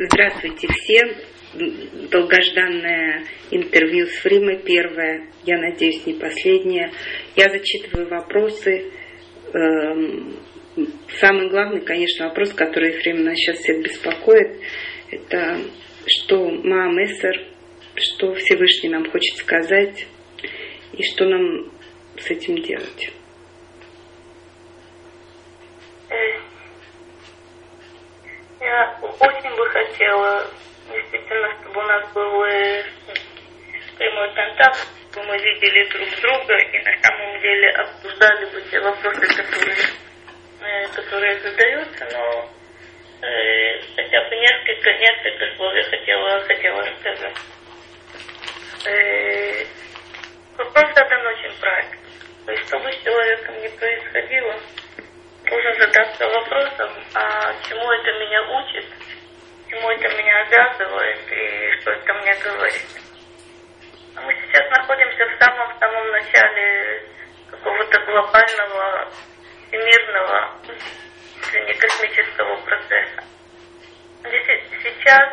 Здравствуйте всем. Долгожданное интервью с Фримой первое, я надеюсь, не последнее. Я зачитываю вопросы. Эм, самый главный, конечно, вопрос, который Ефрем нас сейчас всех беспокоит, это что Маамесер, что Всевышний нам хочет сказать и что нам с этим делать. Я очень бы хотела, действительно, чтобы у нас был э, прямой контакт, чтобы мы видели друг друга и на самом деле обсуждали бы те вопросы, которые, э, которые задаются, но э, хотя бы несколько, несколько слов я хотела, хотела сказать. Вопрос задан очень правильно. То есть, что бы с человеком не происходило, нужно задаться вопросом, а чему это меня учит, чему это меня обязывает и что это мне говорит. А мы сейчас находимся в самом-самом начале какого-то глобального, всемирного, не космического процесса. Сейчас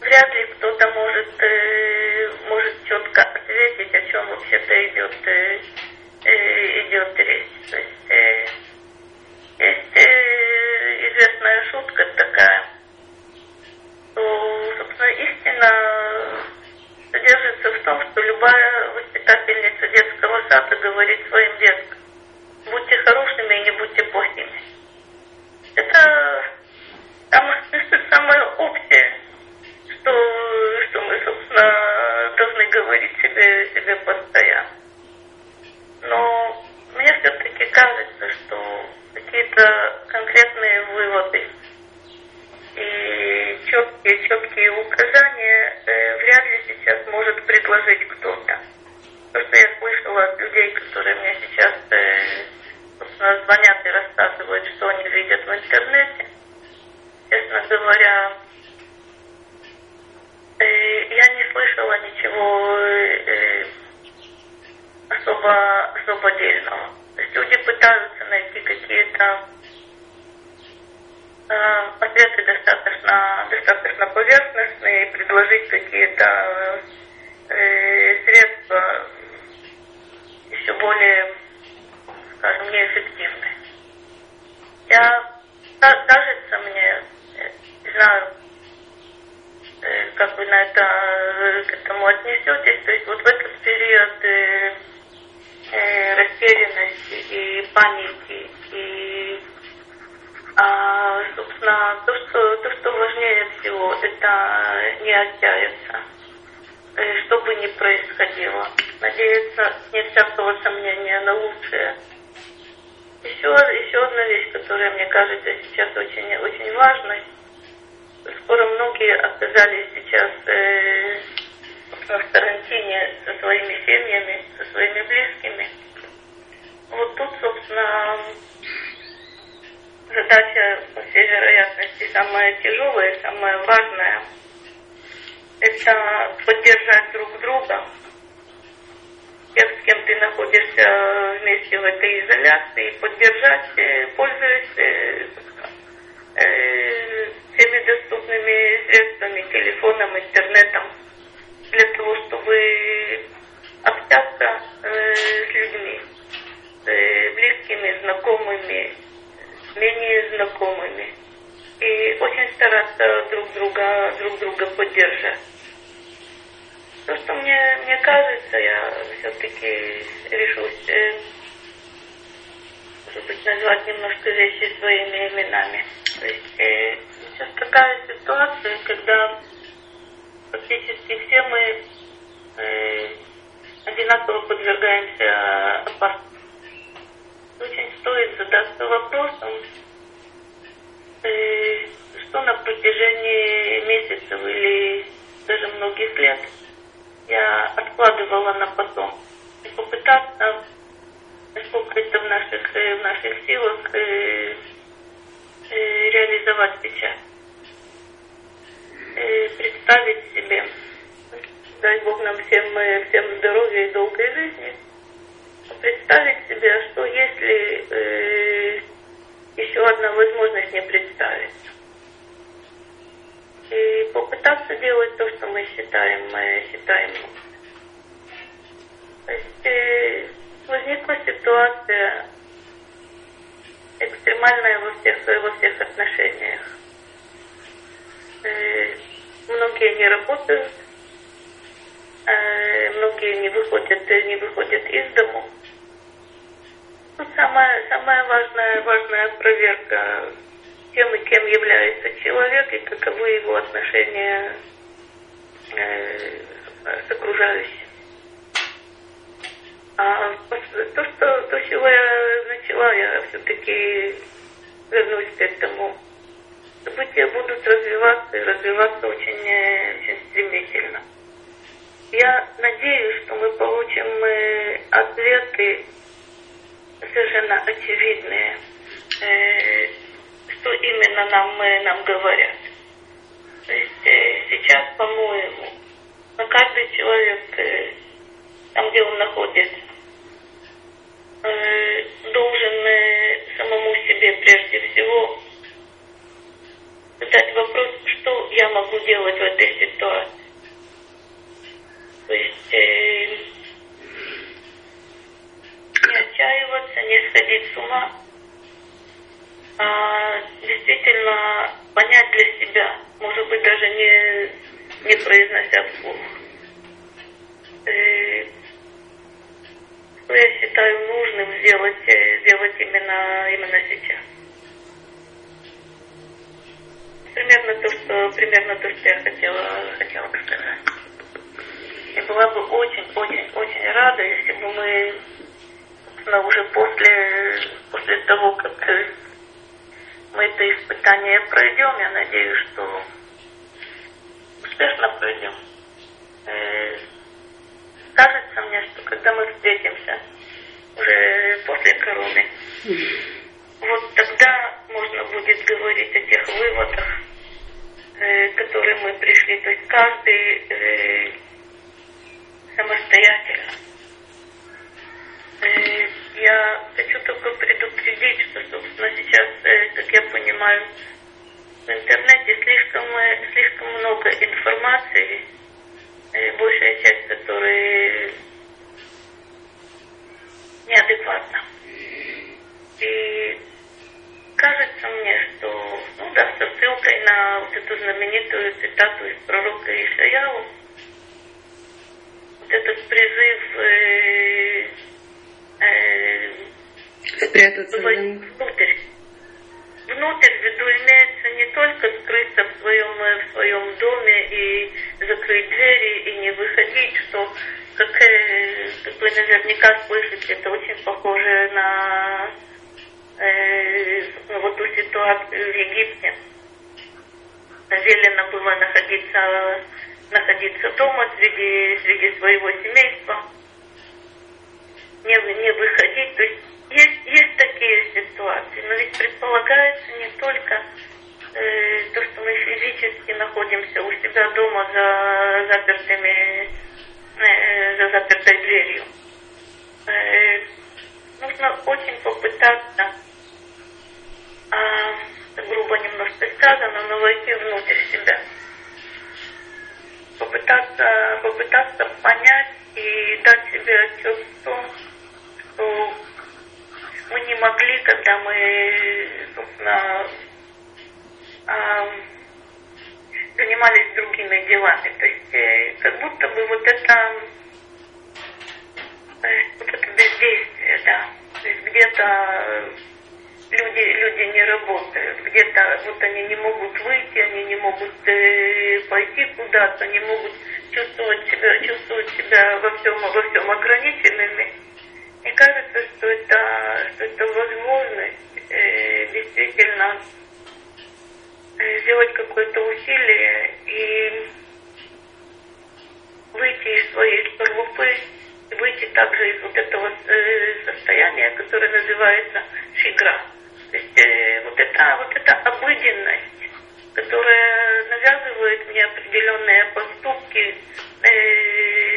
вряд ли кто-то может, э, может четко ответить, о чем вообще-то идет, э, э, идет речь. То есть, есть известная шутка такая, собственно, истина содержится в том, что любая воспитательница детского сада говорит своим деткам, будьте хорошими и не будьте плохими. Это самое, самое общее, что, что мы, собственно, должны говорить себе, себе постоянно. Но мне все-таки кажется, что какие-то конкретные выводы и четкие, четкие указания э, вряд ли сейчас может предложить кто-то. То, что я слышала от людей, которые мне сейчас э, звонят и рассказывают, что они видят в интернете, честно говоря, э, я не слышала ничего э, особо, особо дельного. То есть люди пытаются найти какие-то ответы достаточно, достаточно поверхностные предложить какие-то э, средства еще более, скажем, неэффективные. Я, кажется мне, не знаю, э, как вы на это, э, к этому отнесетесь, то есть вот в этот период э, э, растерянности и паники, и а, собственно, то что, то, что важнее всего, это не отчаяться, э, что бы ни происходило. Надеяться, не всякого сомнения, на лучшее. Еще, еще одна вещь, которая, мне кажется, сейчас очень, очень важной. Скоро многие оказались сейчас э, в карантине со своими семьями, со своими близкими. Вот тут, собственно, задача, по всей вероятности, самая тяжелая, самая важная, это поддержать друг друга, тех, с кем ты находишься вместе в этой изоляции, поддержать, поддержать. То, что мне, мне кажется, я все-таки решусь, э, может быть, назвать немножко вещи своими именами. То есть э, сейчас такая ситуация, когда практически все мы э, одинаково подвергаемся опасности. Очень стоит задаться вопросом, э, что на протяжении месяцев или даже многих лет я откладывала на потом. И попытаться, насколько это в наших, э, в наших силах, э, э, реализовать сейчас. Э, представить себе, дай Бог нам всем, э, всем здоровья и долгой жизни, представить себе, что если э, еще одна возможность не представить. И мы считаем, мы считаем. То есть э, возникла ситуация экстремальная во всех, во всех отношениях. Э, многие не работают, э, многие не выходят, не выходят из дому. Тут самая, самая важная, важная проверка тем, и кем является человек, и каковы его отношения э, с окружающим. А то, что, то, чего я начала, я все-таки вернусь к этому. События будут развиваться и развиваться очень, очень стремительно. Я надеюсь, что мы получим э, ответы совершенно очевидные, э, что именно нам, э, нам говорят. То есть сейчас, по-моему, на каждый человек, там, где он находится, должен самому себе прежде всего задать вопрос, что я могу делать в этой ситуации. То есть э, не отчаиваться, не сходить с ума, действительно понять для себя, может быть, даже не, не произнося вслух. Э, что я считаю нужным сделать, э, сделать именно, именно сейчас. Примерно то, что, примерно то, что я хотела, хотела сказать. Я была бы очень-очень-очень рада, если бы мы собственно, уже после, после того, как мы это испытание пройдем, я надеюсь, что успешно пройдем. Э, кажется мне, что когда мы встретимся уже после короны, вот тогда можно будет говорить о тех выводах, э, к которым мы пришли. То есть каждый э, самостоятельно. Э, я хочу только предупредить, что, собственно, понимаю, в интернете слишком, э, слишком много информации, большая часть которой неадекватна. И кажется мне, что, ну да, со ссылкой на вот эту знаменитую цитату из пророка Ишаяу, вот этот призыв э, э, спрятаться внутрь. Внутрь имеется не только скрыться в своем, в своем доме и закрыть двери и не выходить, что, как, э, как вы наверняка слышите, это очень похоже на э, вот ту ситуацию в Египте. Велено было находиться находиться дома среди, среди своего семейства, не, не выходить. То есть есть, есть такие ситуации, но ведь предполагается не только э, то, что мы физически находимся у себя дома за запертыми, э, за запертой дверью. Э, нужно очень попытаться, э, грубо немножко сказано, но войти внутрь себя попытаться, попытаться понять и дать себе отчет в том, что мы не могли, когда мы, собственно, занимались другими делами. То есть э, как будто бы вот это, э, вот это бездействие, да. То есть где-то люди, люди не работают. Где-то вот они не могут выйти, они не могут э, пойти куда-то, не могут чувствовать себя, чувствовать себя во всем, во всем ограниченными. Мне кажется, что это, что это возможность э, действительно э, сделать какое-то усилие и выйти из своей скорлупы, выйти также из вот этого э, состояния, которое называется шигра. То есть э, вот, это, вот эта обыденность, которая навязывает мне определенные поступки, э,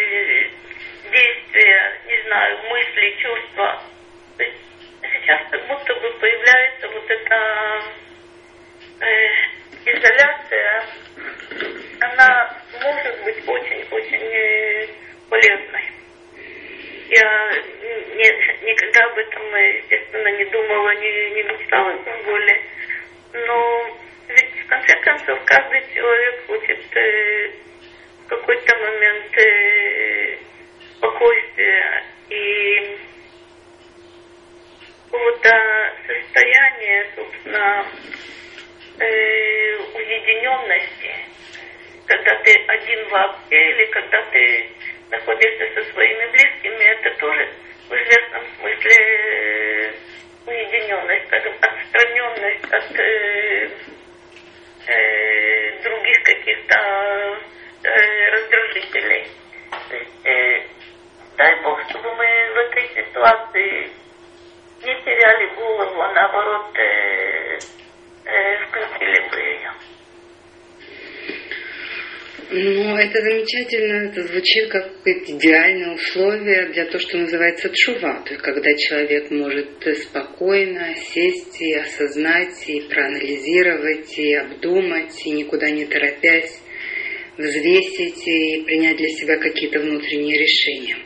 действия, не знаю, мысли, чувства. Сейчас как будто бы появляется вот эта э, изоляция, она может быть очень-очень полезной. Я не, никогда об этом, естественно, не думала, не, не мечтала, тем более. Но ведь, в конце концов, каждый человек хочет э, в какой-то момент э, спокойствия и какого-то состояния, собственно, э, уединенности, когда ты один вообще или когда ты находишься со своими близкими, это тоже в известном смысле э, уединенность, скажем, отстраненность от э, э, других каких-то э, раздражителей. Э, дай Бог, чтобы мы в этой ситуации не теряли голову, а наоборот э, э, включили бы ее. Ну, это замечательно, это звучит как идеальное условие для того, что называется чува, то есть когда человек может спокойно сесть и осознать, и проанализировать, и обдумать, и никуда не торопясь взвесить и принять для себя какие-то внутренние решения.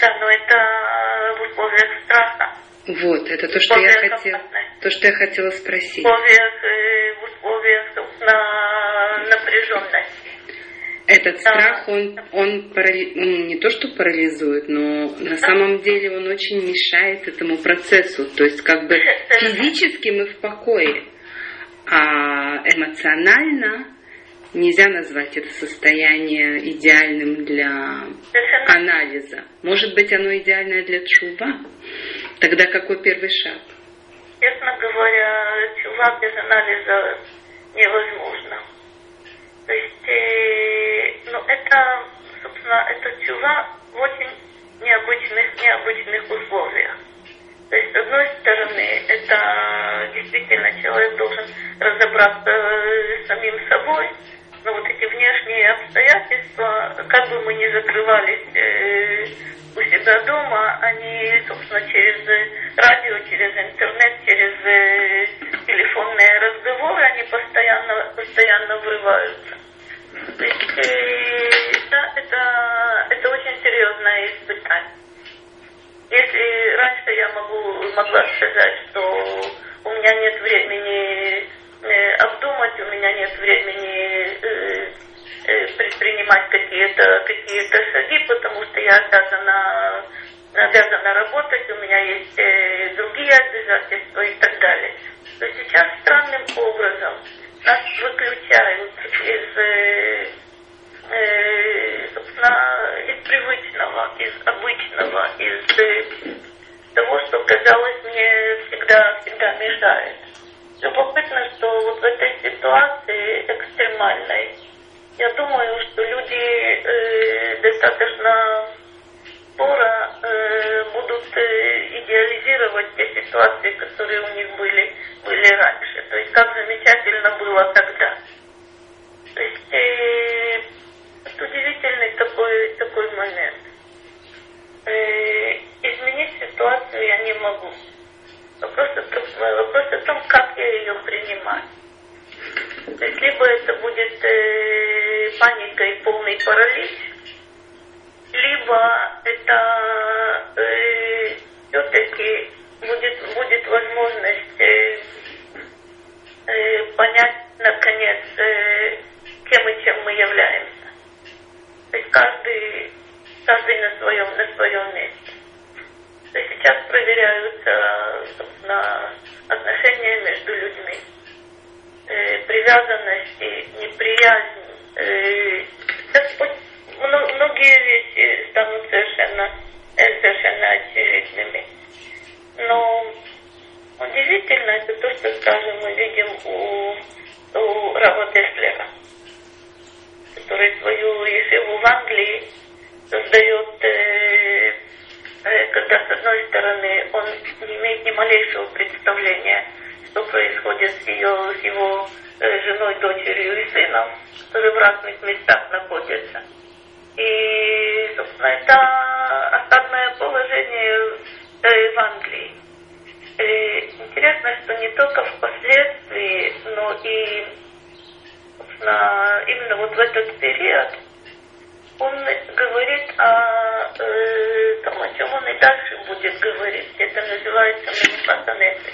Да, но это в условиях страха. Вот, это то, что я хотела, то, что я хотела спросить. В условиях, э, в условиях собственно, напряженности. Этот страх, он, он, парали... он не то что парализует, но на самом деле он очень мешает этому процессу. То есть как бы физически мы в покое, а эмоционально нельзя назвать это состояние идеальным для анализа. Может быть, оно идеальное для чува. Тогда какой первый шаг? Честно говоря, чува без анализа невозможно. То есть, э, ну, это, собственно, это чува в очень необычных, необычных условиях. То есть, с одной стороны, это действительно человек должен разобраться с самим собой, обстоятельства, как бы мы ни закрывались э, у себя дома, они, собственно, через радио, через интернет, через э, телефонные разговоры, они постоянно, постоянно врываются. Э, да, это, это очень серьезное испытание. Если раньше я могу, могла сказать, что у меня нет времени э, обдумать, у меня нет времени э, э, предпринимать какие-то какие шаги, потому что я обязана, обязана работать, у меня есть э, другие обязательства и так далее. То сейчас странным образом нас выключают из, э, э, собственно, из привычного, из обычного, из э, того, что казалось мне всегда, всегда мешает. Любопытно, что вот в этой ситуации экстремальной, я думаю, что люди э, достаточно скоро э, будут э, идеализировать те ситуации, которые у них были, были раньше. То есть как замечательно было тогда. То есть э, это удивительный такой, такой момент. Э, изменить ситуацию я не могу. Вопрос о, том, вопрос о том, как я ее принимаю. Либо это будет э, паника и полный паралич, либо это э, все-таки будет, будет возможность э, э, понять, наконец, э, кем и чем мы являемся. То есть каждый, каждый на своем, на своем месте. То есть сейчас проверяются, собственно, отношения между людьми, э, привязанности, неприязнь. Э, многие вещи станут совершенно, э, совершенно очевидными. Но удивительно это то, что, скажем, мы видим у, у Рава Деслера, который свою ешиву в Англии создает, э, э, когда с одной стороны он не имеет ни малейшего представления, что происходит с, ее, с его э, женой, дочерью и сыном, которые в разных местах находятся – и, собственно, это осадное положение э, в Англии. И э, интересно, что не только впоследствии, но и, собственно, именно вот в этот период он говорит о э, том, о чем он и дальше будет говорить. Это называется манифатанеты.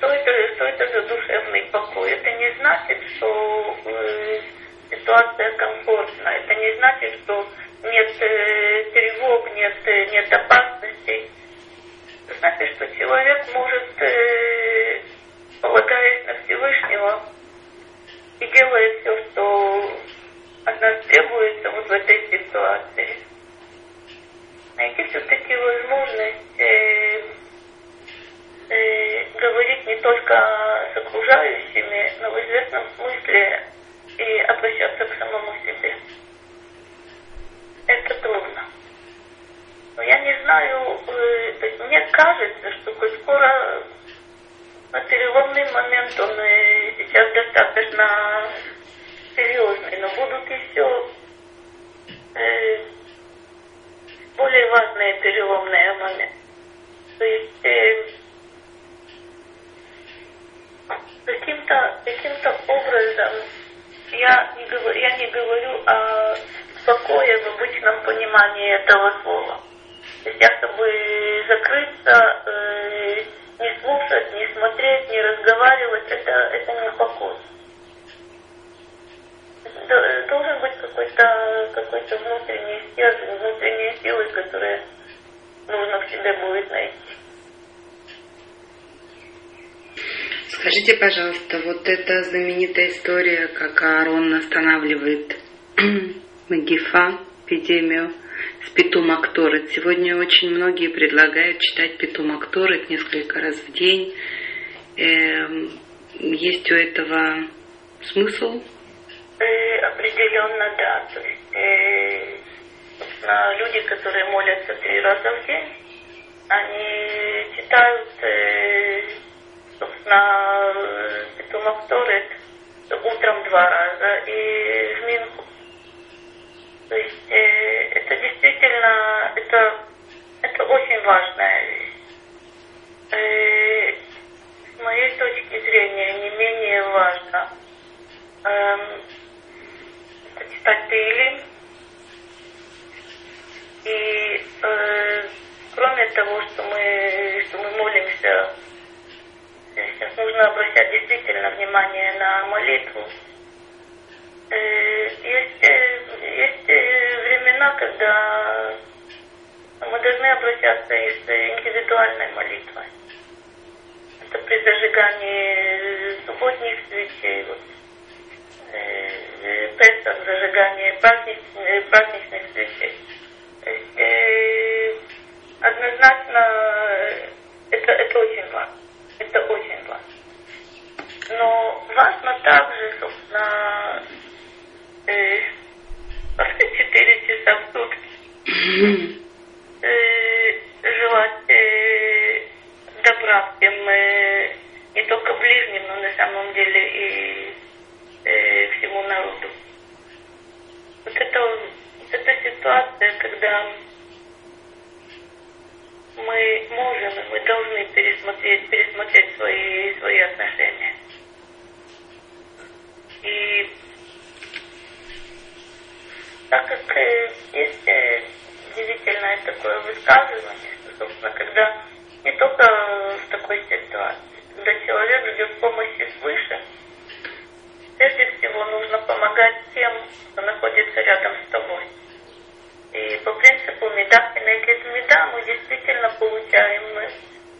Что это, что это за душевный покой? Это не значит, что э, ситуация комфортна. Это не значит, что нет э, тревог, нет, э, нет опасностей. Это значит, что человек может, э, полагаясь на Всевышнего, и делает все, что от нас требуется вот в этой ситуации. Найти все-таки возможность э, говорить не только с окружающими, но в известном смысле и обращаться к самому себе. Это трудно. Но я не знаю, э, то есть мне кажется, что хоть скоро на переломный момент он э, сейчас достаточно серьезный, но будут еще э, более важные переломные моменты. То есть э, каким-то каким образом я не, говорю, я не говорю о покое в обычном понимании этого слова. То есть я, чтобы закрыться, э, не слушать, не смотреть, не разговаривать, это, это не покой. Должен быть какой-то какой внутренний стержень, внутренние силы, которые нужно в себе будет найти. Скажите, пожалуйста, вот эта знаменитая история, как Аарон останавливает Магифа, эпидемию с Петум Акторет. Сегодня очень многие предлагают читать Петум Акторет несколько раз в день. Эм, есть у этого смысл? Э, определенно, да. То есть, э, люди, которые молятся три раза в день, они читают, э, собственно, Петум Акторет утром два раза и в Минху то есть э, это действительно, это, это очень важная вещь. Э, с моей точки зрения не менее важно э, это читать Таилим. И э, кроме того, что мы, что мы молимся, сейчас нужно обращать действительно внимание на молитву. Э, есть, э, есть э, времена, когда мы должны обращаться и с индивидуальной молитвой. Это при зажигании субботних свечей, вот, э, Песах, зажигание праздничных, праздничных свечей. То есть, э, однозначно это, это очень важно. Это очень важно. Но важно также, собственно, э, четыре часа в сутки. Э, желать э, добра всем, э, не только ближним, но на самом деле и э, всему народу. Вот это, вот эта ситуация, когда мы можем и мы должны пересмотреть, пересмотреть свои, свои отношения. И так как э, есть э, удивительное такое высказывание, что, собственно, когда не только в такой ситуации, когда человек ждет помощи свыше, прежде всего нужно помогать тем, кто находится рядом с тобой. И по принципу меда и меда мы действительно получаем,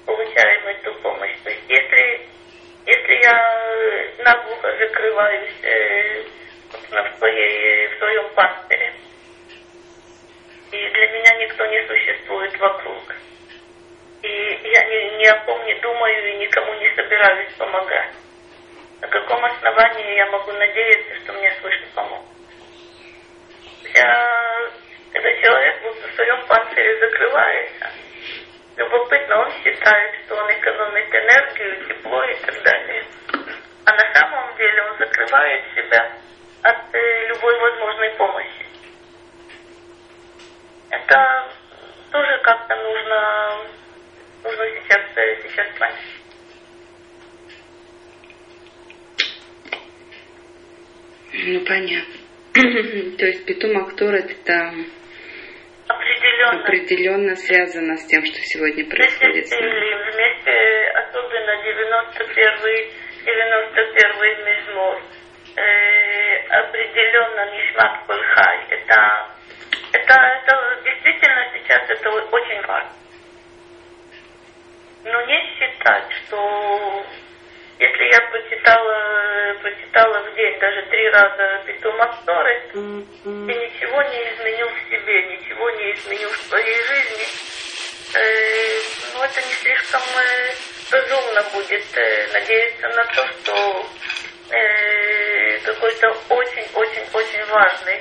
получаем эту помощь. То есть если, если я наглухо закрываюсь э, в, своей, в своем пастыре. И для меня никто не существует вокруг. И я ни, ни о ком не думаю и никому не собираюсь помогать. На каком основании я могу надеяться, что мне свыше помогут? Я, когда человек вот в своем панцире закрывается, любопытно, он считает, что он экономит энергию, тепло и так далее. А на самом деле он закрывает себя от э, любой возможной помощи. Это тоже как-то нужно, нужно сейчас, э, сейчас понять. Ну, понятно. То есть Петум Актор это определенно, определенно связано с тем, что сегодня происходит с нами. Вместе, особенно 91 91 мизмор, э, определенно Нишмат Кульхай. Это, это, это действительно сейчас это очень важно. Но не считать, что если я прочитала, прочитала в день даже три раза Петума Сторы, я ничего не изменил в себе, ничего не изменил в своей жизни, э, ну это не слишком э, разумно будет э, надеяться на то, что э, какой-то очень-очень-очень важный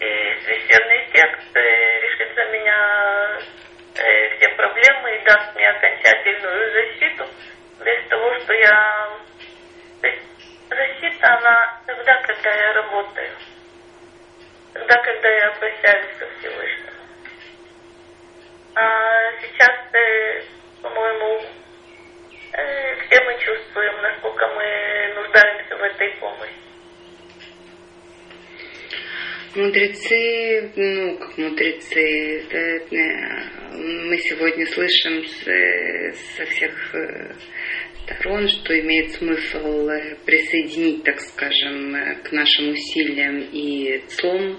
э, священный текст э, решит за меня э, все проблемы и даст мне окончательную защиту без того, что я... То есть защита, она тогда, когда я работаю. Тогда, когда я обращаюсь ко Всевышнему. А сейчас, э, по-моему, э, все мы чувствуем, насколько мы нуждаемся в этой помощи. Мудрецы, ну, как мудрецы, э, мы сегодня слышим со всех сторон, что имеет смысл э, присоединить, так скажем, к нашим усилиям и ЦОМ.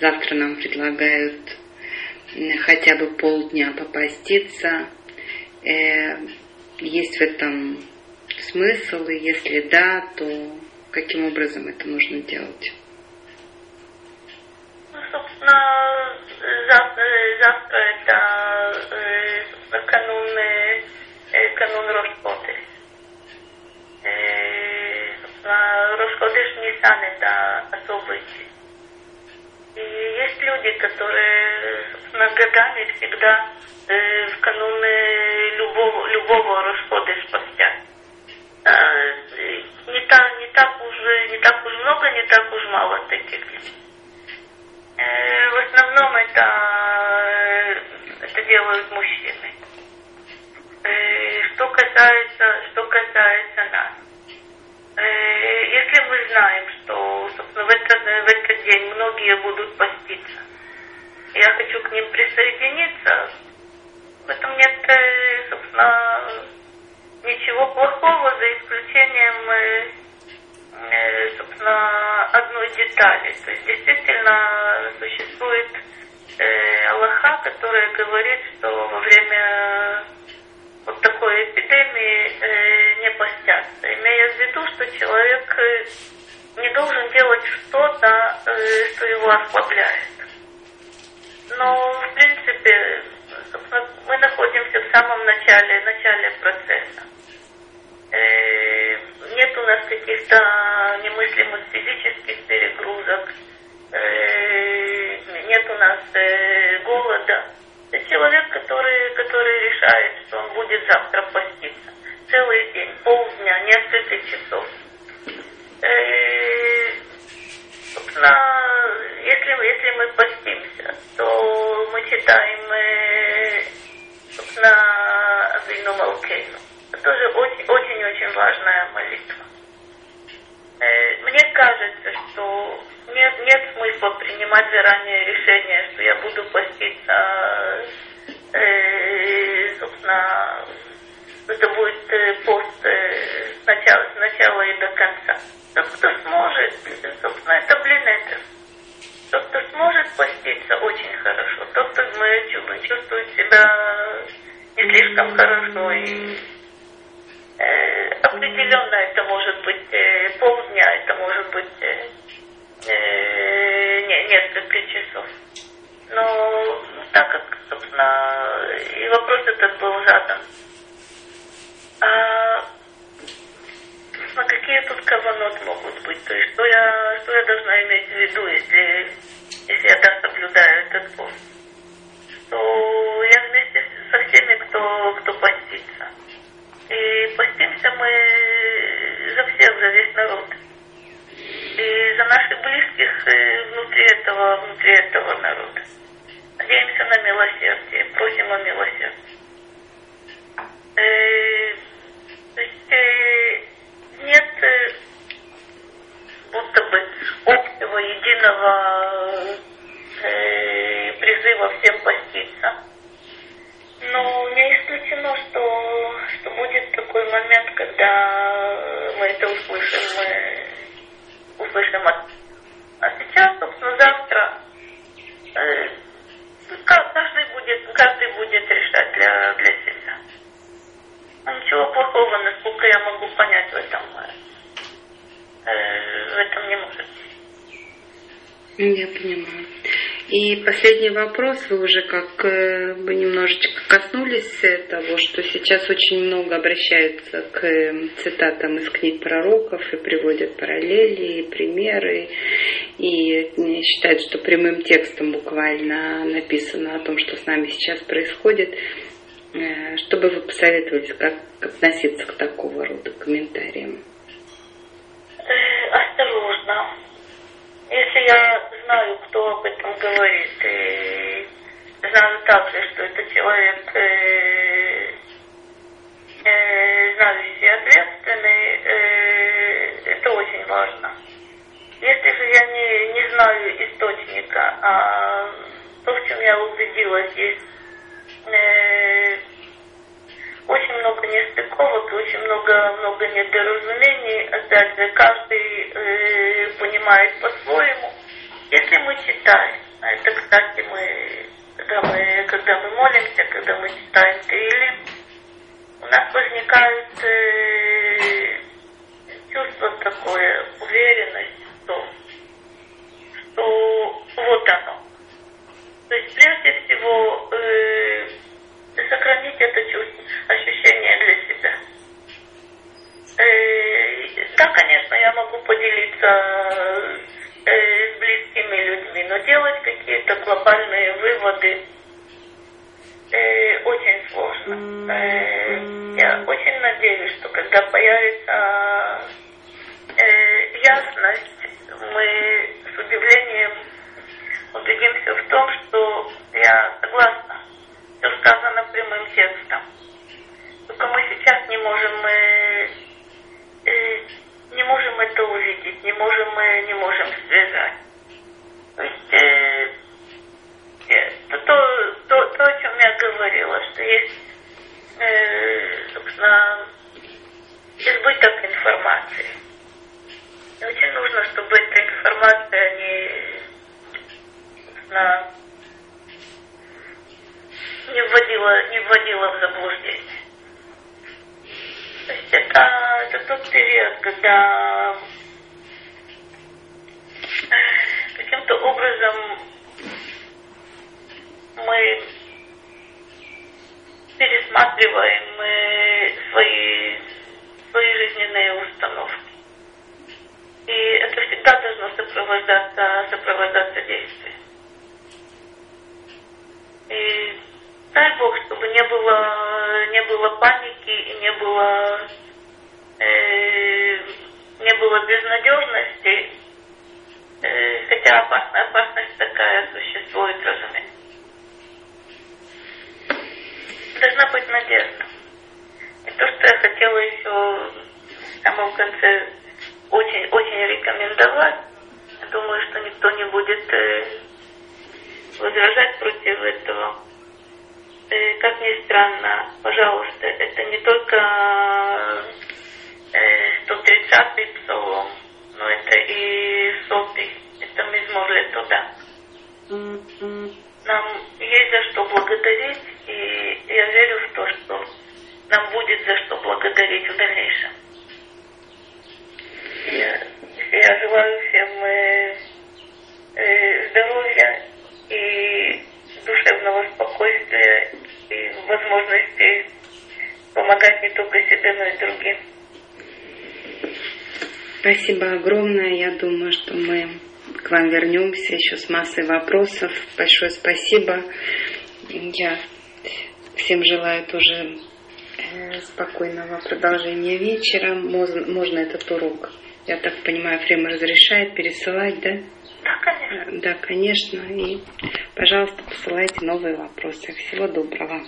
Завтра нам предлагают хотя бы полдня попаститься. Есть в этом смысл, и если да, то каким образом это нужно делать? собственно, завтра, завтра это э, канун, э, канун Рошкодыш. Э, Рошкодыш Нисан это особый И есть люди, которые, собственно, годами всегда э, в канун любого, любого Рошкодыш постят. Э, не, так, не так уж не так уж много, не так уж мало таких людей. Э, в основном это, э, это делают мужчины. Э, что касается, что касается нас. Если мы знаем, что собственно, в, этот, в этот день многие будут поститься, я хочу к ним присоединиться, в этом нет, собственно, ничего плохого, за исключением Э, собственно, одной детали. То есть действительно существует э, Аллаха, которая говорит, что во время вот такой эпидемии э, не постятся, имея в виду, что человек э, не должен делать что-то, э, что его ослабляет. Но, в принципе, мы находимся в самом начале, начале процесса. Э, нет у нас каких-то немыслимых физических перегрузок, э, нет у нас э, голода. Человек, что он будет завтра поститься. Целый день, полдня, несколько часов. Собственно, если, если мы постимся, то мы читаем, собственно, Авину Малкейну тоже очень-очень важная молитва. Э, мне кажется, что нет, нет смысла принимать заранее решение, что я буду поститься, э, собственно, это будет э, пост э, с, начала, с начала и до конца. Тот, кто сможет, собственно, это блин это. Тот, кто сможет поститься, очень хорошо. Тот, кто чувствует себя не слишком хорошо и Э, определенно это может быть э, полдня, это может быть э, не, несколько часов. Но так как, собственно, и вопрос этот был задан. А, на какие тут каванот могут быть? То есть, что я, что я должна иметь в виду, если, если я так соблюдаю этот пост? То я вместе со всеми, кто, кто постится и постимся мы за всех, за весь народ и за наших близких э, внутри этого, внутри этого народа. Надеемся на милосердие, просим о милосердии. Э, то есть э, нет будто бы общего, единого призыва всем поститься. Но не исключено, что, что будет такой момент, когда мы это услышим мы И последний вопрос, вы уже как э, бы немножечко коснулись того, что сейчас очень много обращаются к э, цитатам из книг пророков и приводят параллели, и примеры, и считают, что прямым текстом буквально написано о том, что с нами сейчас происходит. Э, что бы вы посоветовали, как относиться к такого рода комментариям? Осторожно если я знаю, кто об этом говорит, и знаю также, что это человек э, э, знающий ответственный, э, это очень важно. Если же я не, не знаю источника, а то, в чем я убедилась, есть э, очень много нестыковок, очень много, много недоразумений. Опять же, каждый э, понимает по-своему. Если мы читаем, а это, кстати, мы, когда мы, когда мы молимся, когда мы читаем Тейли, у нас возникает э, чувство такое, уверенность в том, что вот оно. То есть прежде всего э, сохранить это чувство, ощущение для себя. Э, да, конечно, я могу поделиться э, близкими людьми, но делать какие-то глобальные выводы э, очень сложно. Я очень надеюсь, что когда появится ясность, мы с удивлением убедимся в том, что я согласна все сказано прямым текстом. Только мы сейчас не можем э, э, не можем это увидеть, не можем мы не можем связать. То есть э, это то, то, то, о чем я говорила, что есть, э, собственно, избыток информации. И очень нужно, чтобы эта информация не, собственно, не вводила, не вводила в заблуждение. То есть это, это тот период, когда каким-то образом мы пересматриваем э, свои, свои жизненные установки. И это всегда должно сопровождаться, сопровождаться действием. И дай Бог, чтобы не было, не было паники и не было, э, не было безнадежности, э, хотя опасная опасность такая существует, разумеется. Должна быть надежда. И то, что я хотела еще в самом конце очень, очень рекомендовать, думаю, что никто не будет э, возражать против этого э, как ни странно, пожалуйста, это не только э, 130-й псалом, но это и сотый, это Мизмор туда. Нам есть за что благодарить, и я верю в то, что нам будет за что благодарить в дальнейшем. Я, желаю всем э, э, здоровья и душевного спокойствия и возможности помогать не только себе, но и другим. Спасибо огромное. Я думаю, что мы к вам вернемся еще с массой вопросов. Большое спасибо. Я всем желаю тоже э, спокойного продолжения вечера. Можно, можно этот урок, я так понимаю, Фрема разрешает пересылать, да? Да, конечно. Да, конечно. И, пожалуйста, посылайте новые вопросы. Всего доброго.